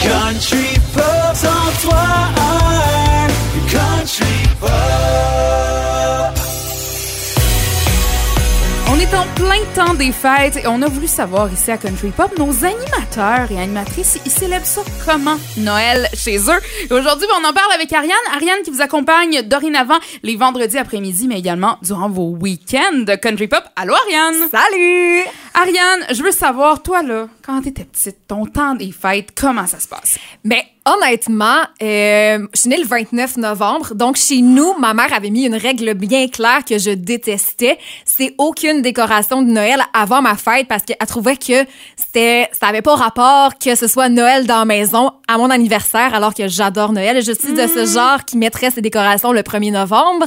Country Pop, 103 est en plein temps des fêtes et on a voulu savoir ici à Country Pop, nos animateurs et animatrices, ils célèbrent ça comment? Noël chez eux. Et aujourd'hui, ben, on en parle avec Ariane. Ariane qui vous accompagne dorénavant les vendredis après-midi, mais également durant vos week-ends de Country Pop. Allô Ariane! Salut! Ariane, je veux savoir, toi là, quand t'étais petite, ton temps des fêtes, comment ça se passe? Ben, honnêtement, euh, je suis née le 29 novembre, donc chez nous, ma mère avait mis une règle bien claire que je détestais. C'est aucune décoration de Noël avant ma fête parce qu'elle trouvait que c'était, ça avait pas rapport que ce soit Noël dans la maison à mon anniversaire, alors que j'adore Noël. Je suis de ce genre qui mettrait ses décorations le 1er novembre.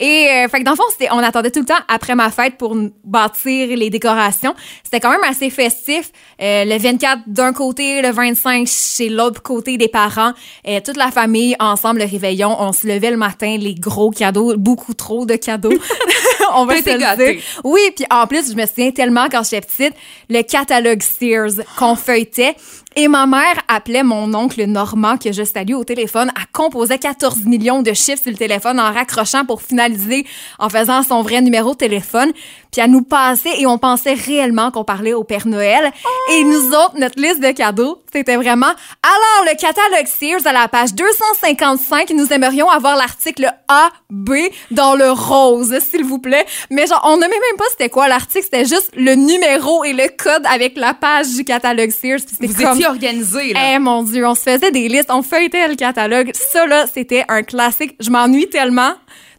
Et, euh, fait que dans le fond, c'était, on attendait tout le temps après ma fête pour bâtir les décorations. C'était quand même assez festif. Euh, le 24 d'un côté, le 25 chez l'autre côté des parents, euh, toute la famille ensemble le réveillon, on se levait le matin, les gros cadeaux, beaucoup trop de cadeaux. on va se le dire. Oui, puis en plus, je me souviens tellement quand j'étais petite, le catalogue Sears qu'on feuilletait. Et ma mère appelait mon oncle Normand, que je salue au téléphone. Elle composait 14 millions de chiffres sur le téléphone en raccrochant pour finaliser en faisant son vrai numéro de téléphone. Puis elle nous passait et on pensait réellement qu'on parlait au Père Noël. Et nous autres, notre liste de cadeaux, c'était vraiment alors le catalogue Sears à la page 255, nous aimerions avoir l'article A, B dans le rose, s'il vous plaît. Mais genre, on ne même pas c'était quoi l'article, c'était juste le numéro et le code avec la page du catalogue Sears. Puis c'était comme... étiez organisés, là. Eh mon dieu, on se faisait des listes, on feuilletait le catalogue. Ça là, c'était un classique. Je m'ennuie tellement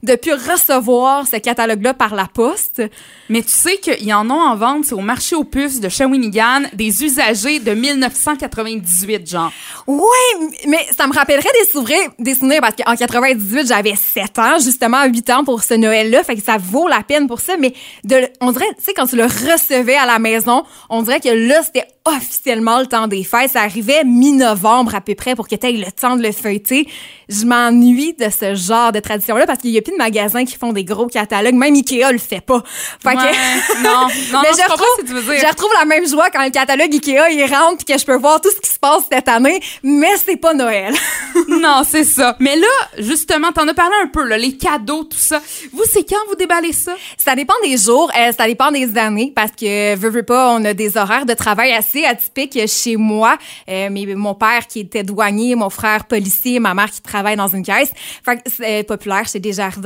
de plus recevoir ce catalogue-là par la poste. Mais tu sais qu'ils en ont en vente, au marché aux puces de Shawinigan, des usagers de 1998, genre. Ouais, mais ça me rappellerait des souvenirs, des souvenirs parce qu'en 98, j'avais 7 ans, justement 8 ans pour ce Noël-là, fait que ça vaut la peine pour ça, mais de, on dirait, tu sais, quand tu le recevais à la maison, on dirait que là, c'était officiellement le temps des fêtes. Ça arrivait mi-novembre à peu près pour que tu aies le temps de le feuilleter. Je m'ennuie de ce genre de tradition-là parce qu'il y a plus de magasins qui font des gros catalogues. Même Ikea le fait pas. Fait que- Ouais, non, non, mais non, je je retrouve, ce que tu veux dire. je retrouve la même joie quand le catalogue Ikea il rentre puis que je peux voir tout ce qui se passe cette année, mais c'est pas Noël. non, c'est ça. Mais là, justement, t'en as parlé un peu, là, les cadeaux, tout ça. Vous, c'est quand vous déballez ça? ça dépend des jours, euh, ça dépend des années parce que veux veux pas, on a des horaires de travail assez atypiques chez moi. Euh, mais mon père qui était douanier, mon frère policier, ma mère qui travaille dans une caisse, fait que c'est populaire chez Desjardins.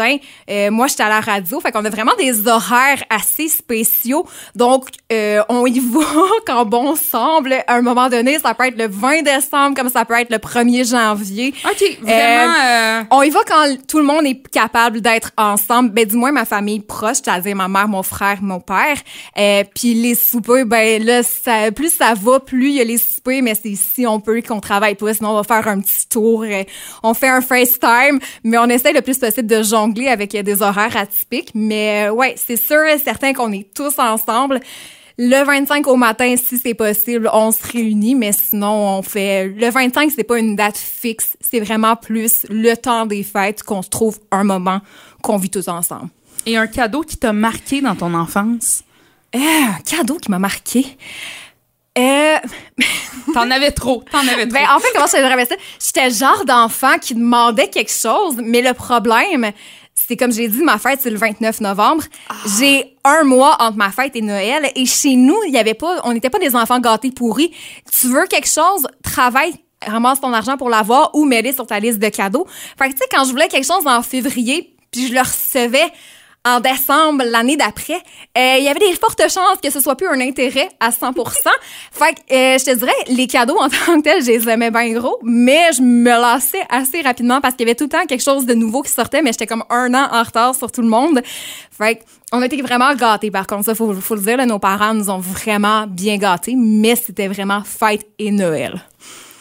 Euh, moi, j'étais à la radio, fait qu'on a vraiment des horaires assez spéciaux. Donc, euh, on y va quand bon semble. À un moment donné, ça peut être le 20 décembre, comme ça peut être le 1er janvier. OK, vraiment... euh, On y va quand tout le monde est capable d'être ensemble. Ben, du moins, ma famille proche, c'est-à-dire ma mère, mon frère, mon père. Euh, Puis les soupers, ben là, ça, plus ça va, plus il y a les soupers, mais c'est si on peut qu'on travaille pas. Sinon, on va faire un petit tour. euh, on fait un FaceTime, mais on essaie le plus possible de jongler avec euh, des horaires atypiques. Mais euh, ouais, c'est sûr et certain qu'on est tous ensemble. Le 25 au matin, si c'est possible, on se réunit, mais sinon, on fait... Le 25, c'est pas une date fixe. C'est vraiment plus le temps des fêtes qu'on se trouve un moment qu'on vit tous ensemble. Et un cadeau qui t'a marqué dans ton enfance? Euh, un cadeau qui m'a marqué? Euh, T'en avais trop, t'en avais trop. ben, en fait, comment ça? J'étais le genre d'enfant qui demandait quelque chose, mais le problème, c'est comme j'ai dit, ma fête, c'est le 29 novembre. J'ai un mois entre ma fête et Noël, et chez nous, il y avait pas, on n'était pas des enfants gâtés pourris. Tu veux quelque chose, travaille ramasse ton argent pour l'avoir ou mets-le sur ta liste de cadeaux. Fait que, tu sais, quand je voulais quelque chose en février, puis je le recevais en décembre l'année d'après, euh, il y avait des fortes chances que ce soit plus un intérêt à 100 Fait que euh, je te dirais, les cadeaux en tant que tels, je les aimais bien gros, mais je me lassais assez rapidement parce qu'il y avait tout le temps quelque chose de nouveau qui sortait, mais j'étais comme un an en retard sur tout le monde. Fait que on a été vraiment gâtés, par contre, ça, faut, faut le dire, là, nos parents nous ont vraiment bien gâtés, mais c'était vraiment fête et Noël.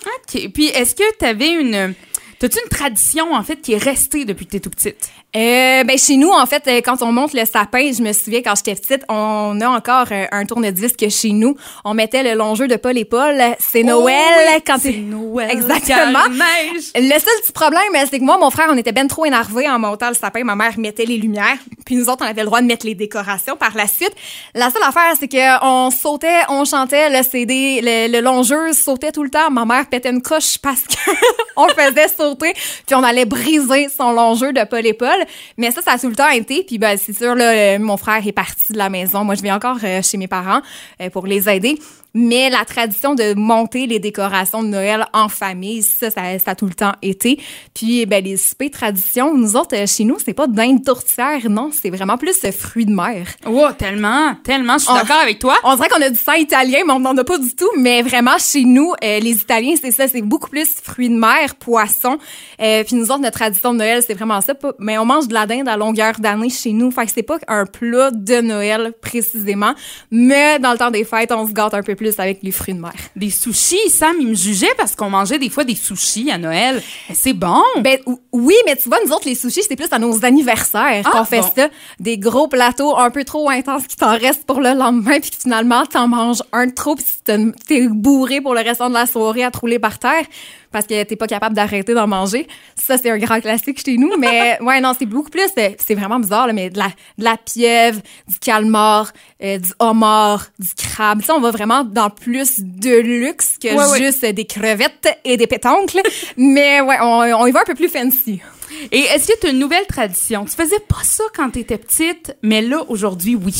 OK. Puis, est-ce que t'avais une... T'as-tu une tradition, en fait, qui est restée depuis que t'es tout petite? Euh, ben chez nous, en fait, euh, quand on monte le sapin, je me souviens quand j'étais petite, on a encore euh, un tourne-disque chez nous. On mettait le long jeu de Paul et Paul. C'est Noël Oh oui, quand c'est Noël. Exactement. neige. Le seul petit problème, euh, c'est que moi, mon frère, on était ben trop énervés en montant le sapin. Ma mère mettait les lumières, puis nous autres, on avait le droit de mettre les décorations par la suite. La seule affaire, c'est que on sautait, on chantait, le CD, le, le long jeu sautait tout le temps. Ma mère pétait une coche parce que on le faisait sauter, puis on allait briser son long jeu de Paul et Paul. Mais ça, ça a tout le temps été. Puis ben, c'est sûr, là, euh, mon frère est parti de la maison. Moi, je vais encore euh, chez mes parents euh, pour les aider. Mais la tradition de monter les décorations de Noël en famille, ça, ça, ça a tout le temps été. Puis, ben, les soupers traditions, nous autres, chez nous, c'est pas dinde tourtière, non, c'est vraiment plus fruits de mer. Oh, tellement, tellement. Je suis d'accord avec toi. On dirait qu'on a du sang italien, mais on n'en a pas du tout. Mais vraiment, chez nous, euh, les Italiens, c'est ça, c'est beaucoup plus fruits de mer, poissons. Euh, puis nous autres, notre tradition de Noël, c'est vraiment ça. Mais on mange de la dinde à longueur d'année chez nous. Fait que c'est pas un plat de Noël précisément. Mais dans le temps des fêtes, on se gâte un peu plus avec les fruits de mer. Des sushis, Sam, il me jugeait parce qu'on mangeait des fois des sushis à Noël. C'est bon. Ben ou- oui, mais tu vois, nous autres, les sushis, c'est plus à nos anniversaires Ah, qu'on fait bon. ça. Des gros plateaux un peu trop intenses qui t'en restent pour le lendemain, puis finalement, t'en manges un de trop, puis t'es- t'es bourré pour le restant de la soirée à te rouler par terre parce que t'es pas capable d'arrêter d'en manger. Ça, c'est un grand classique chez nous. Mais ouais, non, c'est beaucoup plus, euh, c'est vraiment bizarre, là, mais de la, de la pieuvre, du calmar, euh, du homard, du crabe. Sais, on va vraiment dans plus de luxe que Ouais, ouais. juste des crevettes et des pétoncles. mais ouais, on, on y va un peu plus fancy. Et est-ce que tu as une nouvelle tradition? Tu faisais pas ça quand tu étais petite, mais là, aujourd'hui, oui.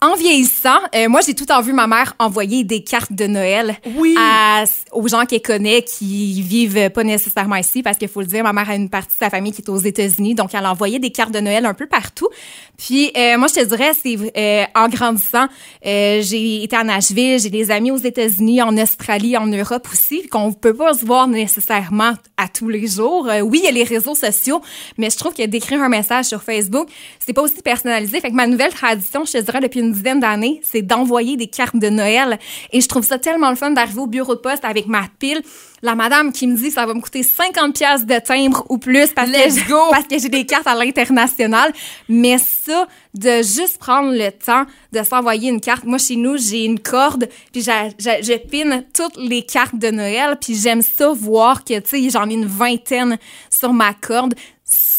En vieillissant, euh, moi, j'ai tout temps vu ma mère envoyer des cartes de Noël Oui. à- aux gens qu'elle connaît qui vivent pas nécessairement ici parce qu'il faut le dire, ma mère a une partie de sa famille qui est aux États-Unis, donc elle envoyait des cartes de Noël un peu partout. Puis euh, moi, je te dirais, c'est euh, en grandissant, euh, j'ai été à Nashville, j'ai des amis aux États-Unis, en Australie, en Europe aussi, qu'on peut pas se voir nécessairement à tous les jours. Euh, oui, il y a les réseaux sociaux, mais je trouve que d'écrire un message sur Facebook, c'est pas aussi personnalisé. Fait que ma nouvelle tradition, je te dirais depuis une dizaine d'années, c'est d'envoyer des cartes de Noël. Et je trouve ça tellement le fun d'arriver au bureau de poste avec ma pile. La madame qui me dit que ça va me coûter 50 pièces de timbre ou plus parce Let's que j'ai- go! parce que j'ai des cartes à l'international. Mais ça, de juste prendre le temps de s'envoyer une carte. Moi, chez nous, j'ai une corde, puis j'a- j'a- je pine toutes les cartes de Noël, puis j'aime ça voir que, tu sais, j'en ai une vingtaine sur ma corde.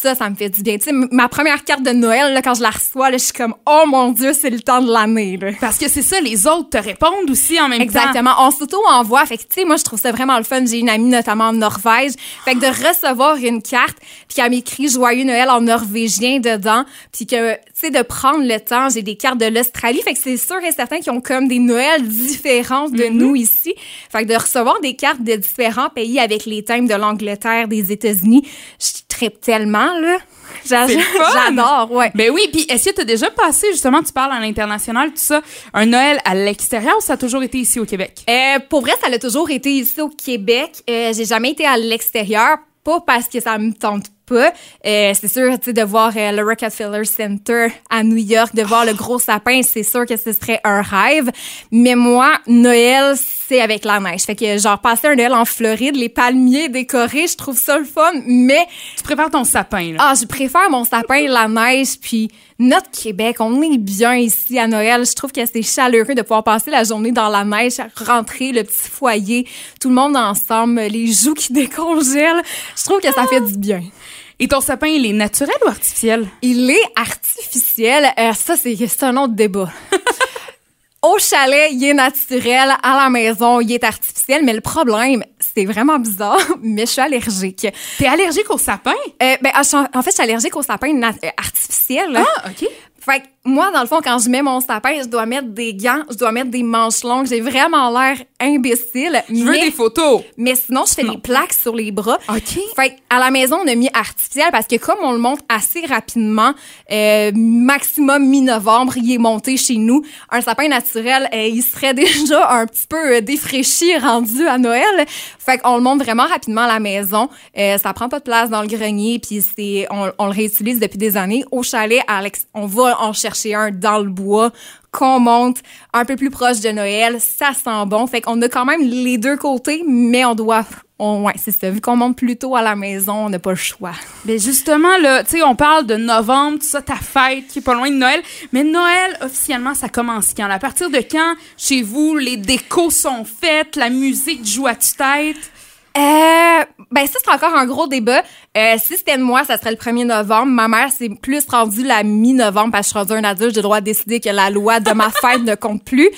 Ça, ça me fait du bien. Tu sais, ma première carte de Noël, là, quand je la reçois, là, je suis comme, oh mon Dieu, c'est le temps de l'année. Parce que c'est ça, les autres te répondent aussi en même temps. Exactement. On s'auto-envoie. Fait que, tu sais, moi, je trouve ça vraiment le fun. J'ai une amie, notamment en Norvège. Fait que de recevoir une carte, puis qu'elle m'écrit Joyeux Noël en norvégien dedans, puis que, tu sais, de prendre le temps. J'ai des cartes de l'Australie. Fait que c'est sûr et certain qu'ils ont comme des Noëls différents de nous ici. Fait que de recevoir des cartes de différents pays avec les thèmes de l'Angleterre, des États-Unis, je tripe tellement, là? Fun! J'adore, ouais. Ben oui, puis est-ce que tu as déjà passé, justement, tu parles à l'international, tout ça, un Noël à l'extérieur ou ça a toujours été ici au Québec? Euh, pour vrai, ça a toujours été ici au Québec. Euh, j'ai jamais été à l'extérieur, pas parce que ça me tente pas. Euh, c'est sûr, tu sais, de voir euh, le Rockefeller Center à New York, de voir le gros sapin, c'est sûr que ce serait un rêve. Mais moi, Noël, c'est avec la neige. Fait que genre passer un Noël en Floride, les palmiers décorés, je trouve ça le fun. Mais Tu prépares ton sapin, là. ah, je préfère mon sapin, la neige, puis notre Québec. On est bien ici à Noël. Je trouve que c'est chaleureux de pouvoir passer la journée dans la neige, rentrer le petit foyer, tout le monde ensemble, les joues qui décongèlent. Je trouve que ça fait du bien. Et ton sapin, il est naturel ou artificiel? Il est artificiel. Euh, ça, c'est c'est un autre débat. Au chalet, il est naturel. À la maison, il est artificiel. Mais le problème, c'est vraiment bizarre, mais je suis allergique. T'es allergique au sapin? Euh, ben, en fait, je suis allergique au sapin euh, artificiel. Ah, OK. Fait que moi, dans le fond, quand je mets mon sapin, je dois mettre des gants, je dois mettre des manches longues. J'ai vraiment l'air imbécile. Je veux mais, des photos. mais sinon, je fais Non. des plaques sur les bras. OK. Fait à la maison, on a mis artificiel parce que comme on le monte assez rapidement, euh, maximum mi-novembre, il est monté chez nous. Un sapin naturel, euh, il serait déjà un petit peu euh, défraîchi rendu à Noël. Fait qu'on le monte vraiment rapidement à la maison. Euh, ça prend pas de place dans le grenier, puis c'est on, on le réutilise depuis des années. Au chalet, Alex, on va en chercher un dans le bois qu'on monte un peu plus proche de Noël. Ça sent bon. Fait qu'on a quand même les deux côtés, mais on doit on, ouais, c'est ça. Vu qu'on monte plus tôt à la maison, on n'a pas le choix. Mais justement, là, tu sais, on parle de novembre, tout ça, ta fête qui est pas loin de Noël. Mais Noël, officiellement, ça commence quand? À partir de quand, chez vous, les décos sont faites, la musique joue à tue-tête? Euh, ben ça c'est encore un gros débat. Euh, si c'était de moi, ça serait le 1er novembre. Ma mère c'est plus rendu la mi-novembre parce que je suis rendue un adulte, j'ai le droit de décider que la loi de ma fête ne compte plus.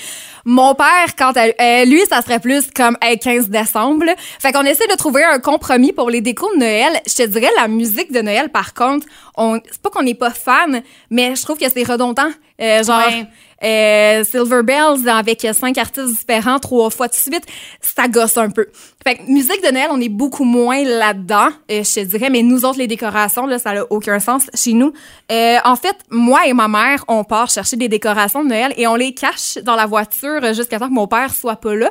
Mon père, quand elle, euh, lui, ça serait plus comme hey, 15 décembre. là. Fait qu'on essaie de trouver un compromis pour les décos de Noël. Je te dirais la musique de Noël, par contre, on, c'est pas qu'on n'est pas fan, mais je trouve que c'est redondant. Euh, genre. Ouais. Euh, Silver Bells avec cinq artistes différents trois fois de suite, ça gosse un peu. Fait que musique de Noël, on est beaucoup moins là-dedans, euh, je te dirais, mais nous autres, les décorations, là, ça n'a aucun sens chez nous. Euh, en fait, moi et ma mère, on part chercher des décorations de Noël et on les cache dans la voiture jusqu'à temps que mon père soit pas là.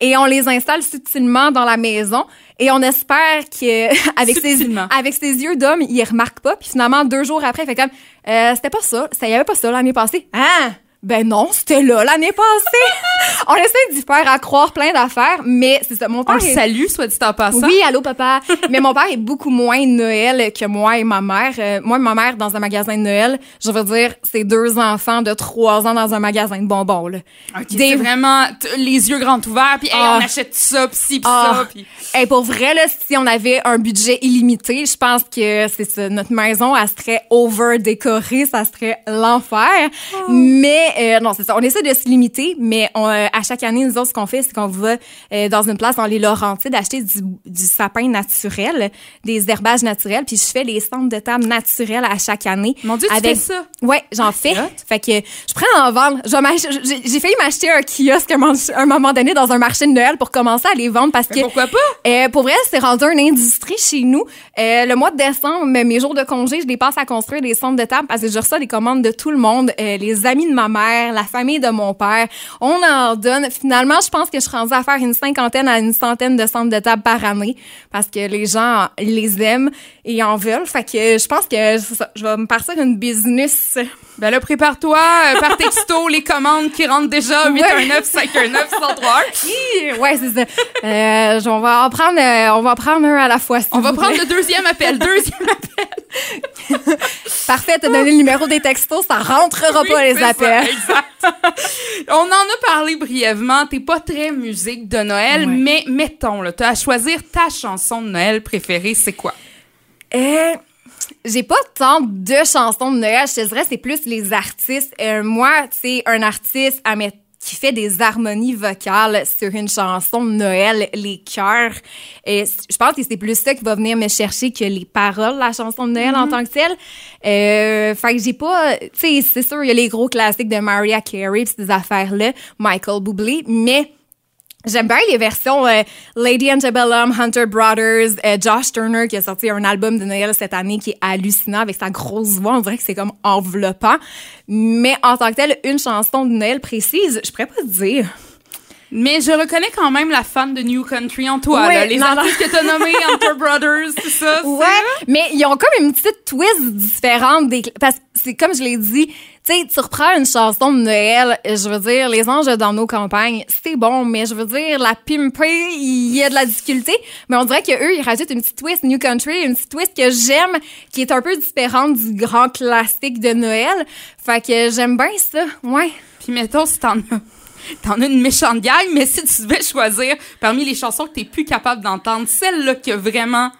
Et on les installe subtilement dans la maison. Et on espère que avec ses, avec ses yeux d'homme, il remarque pas. Puis finalement, deux jours après, il fait comme, euh, c'était pas ça, ça y avait pas ça l'année passée. Ah! Ben non, c'était là l'année passée. on essaie d'y faire à croire plein d'affaires, mais c'est ça. Mon On père le est- salue, soit dit en passant. oui, allô papa. Mais mon père est beaucoup moins Noël que moi et ma mère. Euh, moi et ma mère dans un magasin de Noël, je veux dire, c'est deux enfants de trois ans dans un magasin de bonbons. Là. Ok, Des- vraiment les yeux grands ouverts, puis hey, Ah. on achète ça, puis ci, puis Ah. ça. Hey, pour vrai, là, si on avait un budget illimité, je pense que c'est ça. Notre maison, elle serait over décorée, ça serait l'enfer. Mais euh, non, c'est ça. On essaie de se limiter, mais on, euh, à chaque année, nous autres, ce qu'on fait, c'est qu'on va euh, dans une place dans les Laurentides acheter du, du sapin naturel, des herbages naturels, puis je fais les centres de table naturels à chaque année. Mon Dieu, tu fais ça? Ouais, j'en fais. hot. Fait que je prends en vendre. J'ai failli m'acheter un kiosque à un moment- donné dans un marché de Noël pour commencer à les vendre parce Mais que pourquoi pas? pour vrai, c'est rendu une industrie chez nous. Le mois de décembre, mes jours de congé, je les passe à construire des centres de table parce que je reçois des commandes de tout le monde, les amis de ma mère, la famille de mon père. On en donne. Finalement, je pense que je suis rendue à faire une cinquantaine à une centaine de centres de table par année parce que les gens les aiment et en veulent. Fait que je pense que ça, je vais me partir une business. Ben là, prépare-toi euh, par texto les commandes qui rentrent déjà, 819 519 1031 Hi! Ouais, c'est ça. Euh, on va en prendre, euh, on va en prendre un à la fois. si On va prendre le deuxième appel, deuxième appel. Parfait, t'as donné le numéro des textos, ça rentrera Oui, pas les c'est ça, appels. exact. On en a parlé brièvement. T'es pas très musique de Noël, Ouais. mais mettons, là, t'as à choisir ta chanson de Noël préférée, c'est quoi? Euh, j'ai pas tant de chansons de Noël, je te dirais, c'est plus les artistes. Euh, moi, tu sais, un artiste à mettre qui fait des harmonies vocales sur une chanson de Noël, les chœurs. Et je pense que c'est plus ça qui va venir me chercher que les paroles la chanson de Noël en tant que telle. Euh, fait que j'ai pas, tu sais, c'est sûr, il y a les gros classiques de Mariah Carey pis ces affaires-là, Michael Bublé, mais J'aime bien les versions euh, Lady Antebellum, Hunter Brothers, euh, Josh Turner qui a sorti un album de Noël cette année qui est hallucinant avec sa grosse voix. On dirait que c'est comme enveloppant. Mais en tant que tel, une chanson de Noël précise, je pourrais pas te dire. Mais je reconnais quand même la fan de New Country en toi, là. Les non, non. artistes que t'as nommés, Hunter Brothers, c'est ça? Ouais, mais ils ont comme une petite twist différente des parce que c'est comme je l'ai dit, tu sais, tu reprends une chanson de Noël, je veux dire les anges dans nos campagnes, c'est bon, mais je veux dire la pimper, il y a de la difficulté, mais on dirait que eux ils rajoutent une petite twist New Country, une petite twist que j'aime qui est un peu différente du grand classique de Noël. Fait que j'aime bien ça. Ouais. Puis mettons, si t'en as, t'en as une méchante gang, mais si tu devais choisir parmi les chansons que t'es plus capable d'entendre, celle-là que vraiment...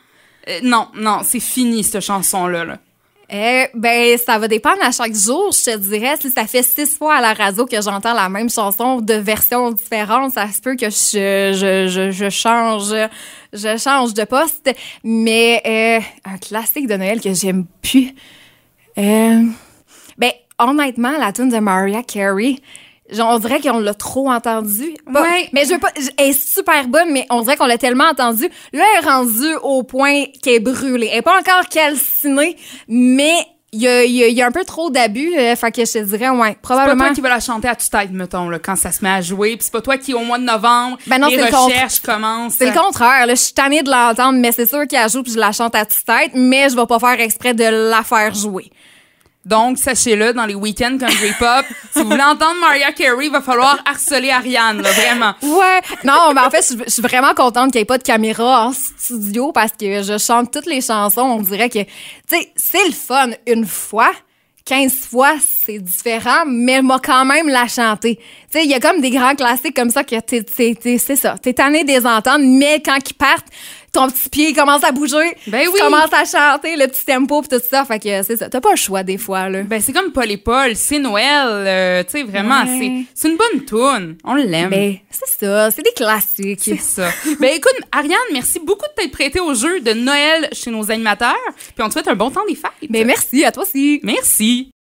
euh, non, non, c'est fini, cette chanson-là. Là. Euh, ben, ça va dépendre à chaque jour, je te dirais. Si ça fait six fois à la radio que j'entends la même chanson de versions différentes, ça se peut que je, je, je, je change, je change de poste. Mais euh, un classique de Noël que j'aime plus. Euh, ben, honnêtement, la tune de Mariah Carey. Genre, On dirait qu'on l'a trop entendu. Pas- Ouais. Mais je veux pas. Elle est super bonne, mais on dirait qu'on l'a tellement entendu. Là, elle est rendue au point qu'elle est brûlée. Elle est pas encore calcinée, mais il y a, y a- y a un peu trop d'abus. euh, fait que je te dirais, ouais, C'est pas probablement. toi qui vas la chanter à tue-tête, mettons, là, quand ça se met à jouer. Puis c'est pas toi qui, au mois de novembre, Ben non, les c'est le recherches commencent. C'est le contraire. Là, je suis tannée de l'entendre, mais c'est sûr qu'elle joue puis je la chante à tue-tête, mais je vais pas faire exprès de la faire jouer. Donc, sachez-le, dans les week-ends country pop, si vous voulez entendre Mariah Carey, il va falloir harceler Ariane, là, vraiment. Ouais. Non, mais en fait, je suis vraiment contente qu'il n'y ait pas de caméra en studio parce que je chante toutes les chansons. On dirait que, tu sais, c'est le fun une fois. 15 fois, c'est différent, mais moi quand même la chanter. Tu sais, il y a comme des grands classiques comme ça que c'est ça. T'es tanné des entendre, mais quand ils partent, ton petit pied commence à bouger. Ben tu oui. commences à chanter le petit tempo pis tout ça. Fait que c'est ça. T'as pas le choix des fois, là. Ben, c'est comme Paul et Paul, c'est Noël, euh, tu sais, vraiment, Ouais. c'est, c'est une bonne tune. On l'aime. Ben, c'est ça. C'est des classiques. C'est ça. ben écoute, Ariane, merci beaucoup de t'être prêtée au jeu de Noël chez nos animateurs. Puis on te souhaite un bon temps des fêtes. Ben, merci à toi aussi. Merci.